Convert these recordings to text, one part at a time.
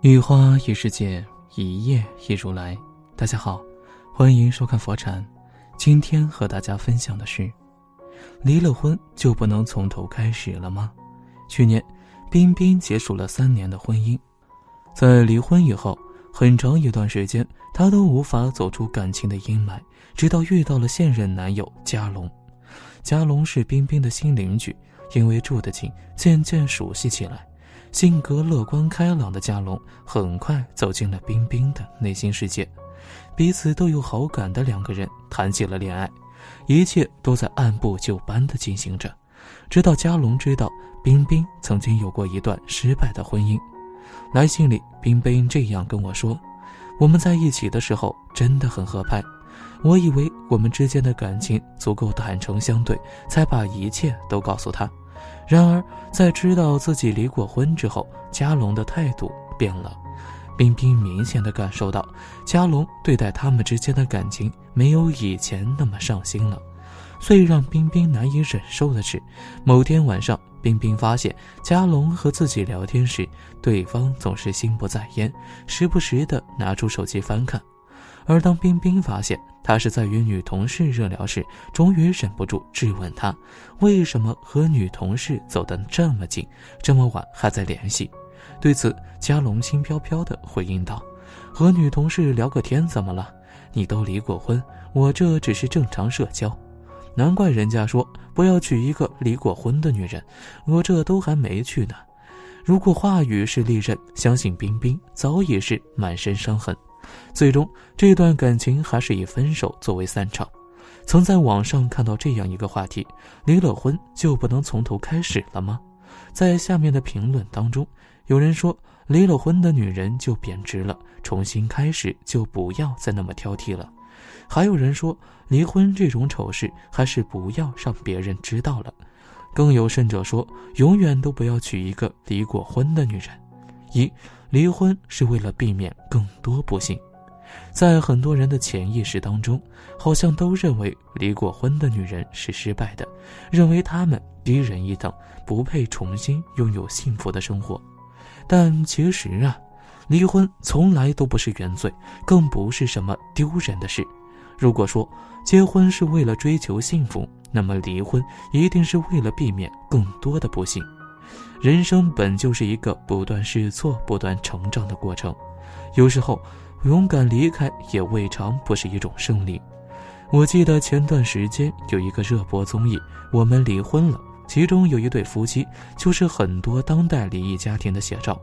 一花一世界，一叶一如来。大家好，欢迎收看佛禅。今天和大家分享的是：离了婚就不能从头开始了吗？去年，冰冰结束了三年的婚姻，在离婚以后，很长一段时间，她都无法走出感情的阴霾，直到遇到了现任男友嘉龙。嘉龙是冰冰的新邻居，因为住得近，渐渐熟悉起来。性格乐观开朗的嘉龙很快走进了冰冰的内心世界，彼此都有好感的两个人谈起了恋爱，一切都在按部就班的进行着。直到嘉龙知道冰冰曾经有过一段失败的婚姻，来信里冰冰这样跟我说：“我们在一起的时候真的很合拍，我以为我们之间的感情足够坦诚相对，才把一切都告诉他。”然而，在知道自己离过婚之后，嘉龙的态度变了。冰冰明显的感受到，嘉龙对待他们之间的感情没有以前那么上心了。最让冰冰难以忍受的是，某天晚上，冰冰发现嘉龙和自己聊天时，对方总是心不在焉，时不时的拿出手机翻看。而当冰冰发现他是在与女同事热聊时，终于忍不住质问他：为什么和女同事走得这么近，这么晚还在联系？对此，嘉龙轻飘飘地回应道：“和女同事聊个天怎么了？你都离过婚，我这只是正常社交。难怪人家说不要娶一个离过婚的女人，我这都还没娶呢。如果话语是利刃，相信冰冰早已是满身伤痕。”最终，这段感情还是以分手作为散场。曾在网上看到这样一个话题：离了婚就不能从头开始了吗？在下面的评论当中，有人说离了婚的女人就贬值了，重新开始就不要再那么挑剔了。还有人说离婚这种丑事还是不要让别人知道了。更有甚者说，永远都不要娶一个离过婚的女人。一离婚是为了避免更多不幸，在很多人的潜意识当中，好像都认为离过婚的女人是失败的，认为她们低人一等，不配重新拥有幸福的生活。但其实啊，离婚从来都不是原罪，更不是什么丢人的事。如果说结婚是为了追求幸福，那么离婚一定是为了避免更多的不幸。人生本就是一个不断试错、不断成长的过程，有时候勇敢离开也未尝不是一种胜利。我记得前段时间有一个热播综艺《我们离婚了》，其中有一对夫妻就是很多当代离异家庭的写照。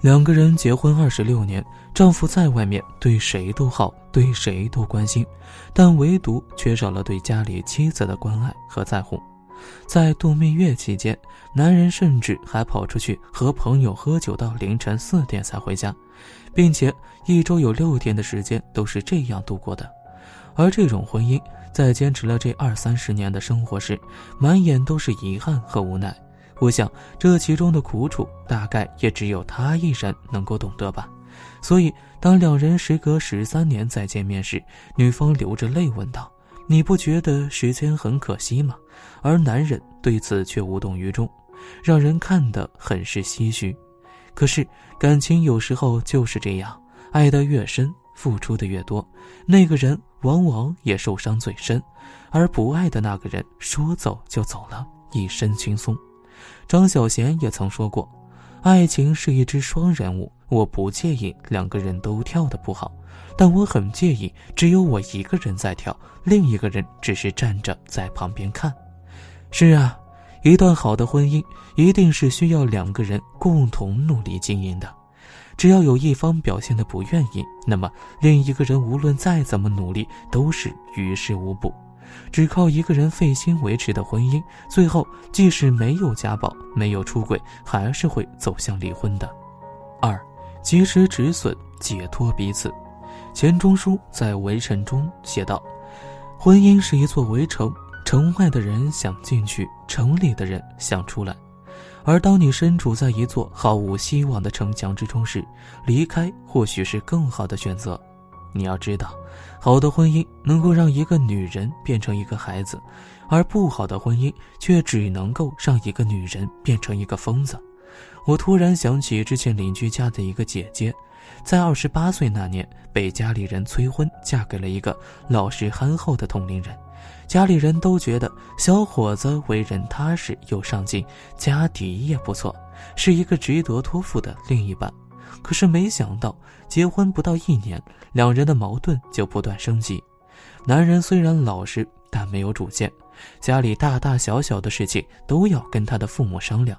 两个人结婚二十六年，丈夫在外面对谁都好，对谁都关心，但唯独缺少了对家里妻子的关爱和在乎。在度蜜月期间，男人甚至还跑出去和朋友喝酒到凌晨四点才回家，并且一周有六天的时间都是这样度过的。而这种婚姻在坚持了这二三十年的生活时，满眼都是遗憾和无奈。我想这其中的苦楚，大概也只有他一人能够懂得吧。所以，当两人时隔十三年再见面时，女方流着泪问道。你不觉得时间很可惜吗？而男人对此却无动于衷，让人看得很是唏嘘。可是感情有时候就是这样，爱得越深，付出的越多，那个人往往也受伤最深，而不爱的那个人说走就走了，一身轻松。张小娴也曾说过。爱情是一只双人舞，我不介意两个人都跳得不好，但我很介意只有我一个人在跳，另一个人只是站着在旁边看。是啊，一段好的婚姻一定是需要两个人共同努力经营的，只要有一方表现的不愿意，那么另一个人无论再怎么努力都是于事无补。只靠一个人费心维持的婚姻，最后即使没有家暴、没有出轨，还是会走向离婚的。二，及时止损，解脱彼此。钱钟书在《围城》中写道：“婚姻是一座围城，城外的人想进去，城里的人想出来。而当你身处在一座毫无希望的城墙之中时，离开或许是更好的选择。”你要知道，好的婚姻能够让一个女人变成一个孩子，而不好的婚姻却只能够让一个女人变成一个疯子。我突然想起之前邻居家的一个姐姐，在二十八岁那年被家里人催婚，嫁给了一个老实憨厚的同龄人。家里人都觉得小伙子为人踏实又上进，家底也不错，是一个值得托付的另一半。可是没想到，结婚不到一年，两人的矛盾就不断升级。男人虽然老实，但没有主见，家里大大小小的事情都要跟他的父母商量。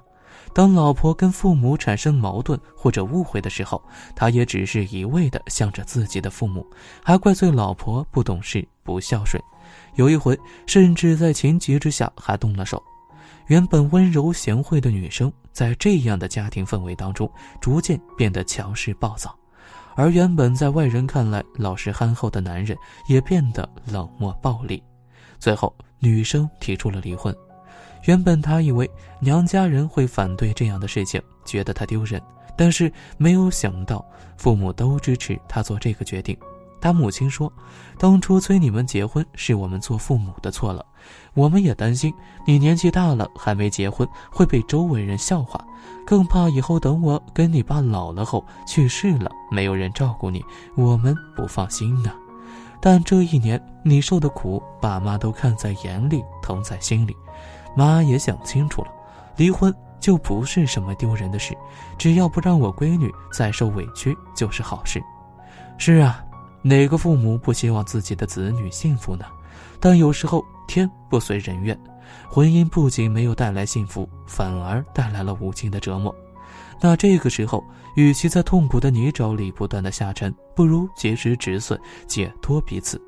当老婆跟父母产生矛盾或者误会的时候，他也只是一味的向着自己的父母，还怪罪老婆不懂事、不孝顺。有一回，甚至在情急之下还动了手。原本温柔贤惠的女生，在这样的家庭氛围当中，逐渐变得强势暴躁，而原本在外人看来老实憨厚的男人，也变得冷漠暴力。最后，女生提出了离婚。原本她以为娘家人会反对这样的事情，觉得她丢人，但是没有想到父母都支持她做这个决定。他母亲说：“当初催你们结婚是我们做父母的错了，我们也担心你年纪大了还没结婚会被周围人笑话，更怕以后等我跟你爸老了后去世了没有人照顾你，我们不放心呢。但这一年你受的苦，爸妈都看在眼里，疼在心里。”妈也想清楚了，离婚就不是什么丢人的事，只要不让我闺女再受委屈就是好事。是啊，哪个父母不希望自己的子女幸福呢？但有时候天不随人愿，婚姻不仅没有带来幸福，反而带来了无尽的折磨。那这个时候，与其在痛苦的泥沼里不断的下沉，不如及时止损，解脱彼此。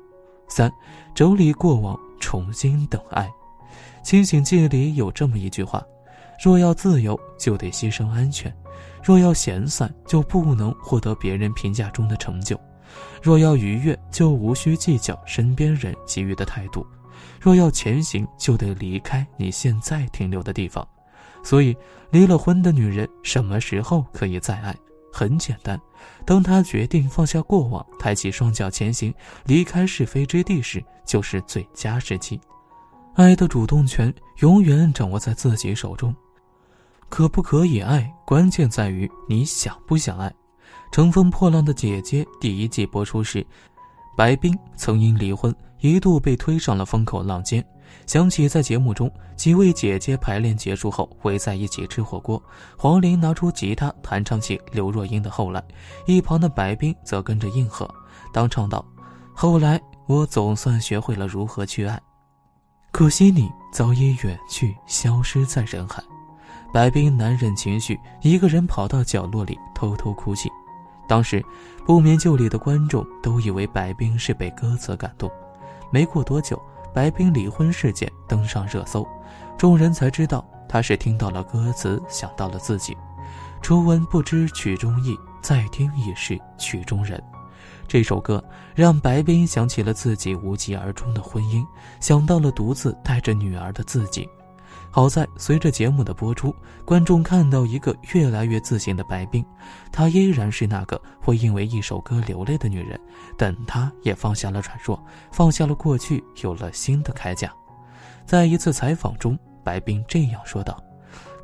三，整理过往，重新等爱。《清醒记》里有这么一句话：“若要自由，就得牺牲安全；若要闲散，就不能获得别人评价中的成就；若要愉悦，就无需计较身边人给予的态度；若要前行，就得离开你现在停留的地方。”所以，离了婚的女人什么时候可以再爱？很简单，当她决定放下过往，抬起双脚前行，离开是非之地时，就是最佳时机。爱的主动权永远掌握在自己手中，可不可以爱，关键在于你想不想爱。《乘风破浪的姐姐》第一季播出时，白冰曾因离婚一度被推上了风口浪尖。想起在节目中，几位姐姐排练结束后围在一起吃火锅，黄龄拿出吉他弹唱起刘若英的《后来》，一旁的白冰则跟着应和，当唱道：“后来我总算学会了如何去爱。”可惜你早已远去，消失在人海。白冰难忍情绪，一个人跑到角落里偷偷哭泣。当时，不眠旧里的观众都以为白冰是被歌词感动。没过多久，白冰离婚事件登上热搜，众人才知道他是听到了歌词，想到了自己。初闻不知曲中意，再听已是曲中人。这首歌让白冰想起了自己无疾而终的婚姻，想到了独自带着女儿的自己。好在随着节目的播出，观众看到一个越来越自信的白冰，她依然是那个会因为一首歌流泪的女人，但她也放下了软弱，放下了过去，有了新的铠甲。在一次采访中，白冰这样说道：“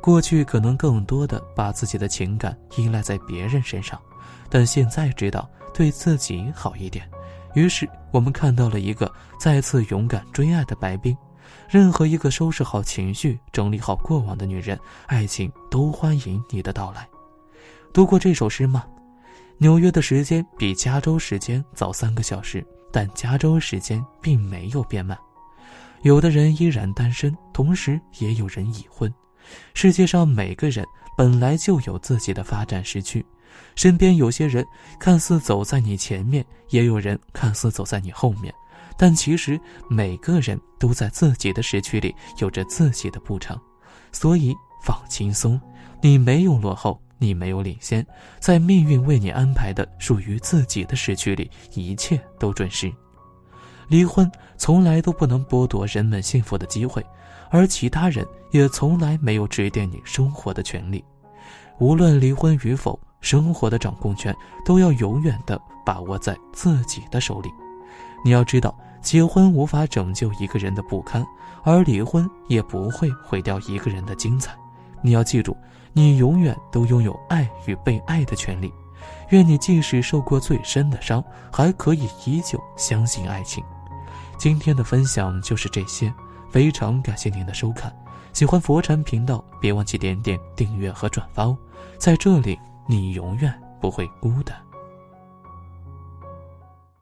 过去可能更多的把自己的情感依赖在别人身上，但现在知道。”对自己好一点，于是我们看到了一个再次勇敢追爱的白冰。任何一个收拾好情绪、整理好过往的女人，爱情都欢迎你的到来。读过这首诗吗？纽约的时间比加州时间早三个小时，但加州时间并没有变慢。有的人依然单身，同时也有人已婚。世界上每个人本来就有自己的发展时区。身边有些人看似走在你前面，也有人看似走在你后面，但其实每个人都在自己的时区里有着自己的步程，所以放轻松，你没有落后，你没有领先，在命运为你安排的属于自己的时区里，一切都准时。离婚从来都不能剥夺人们幸福的机会，而其他人也从来没有指点你生活的权利，无论离婚与否。生活的掌控权都要永远的把握在自己的手里。你要知道，结婚无法拯救一个人的不堪，而离婚也不会毁掉一个人的精彩。你要记住，你永远都拥有爱与被爱的权利。愿你即使受过最深的伤，还可以依旧相信爱情。今天的分享就是这些，非常感谢您的收看。喜欢佛禅频道，别忘记点点订阅和转发哦。在这里，你永远不会孤单。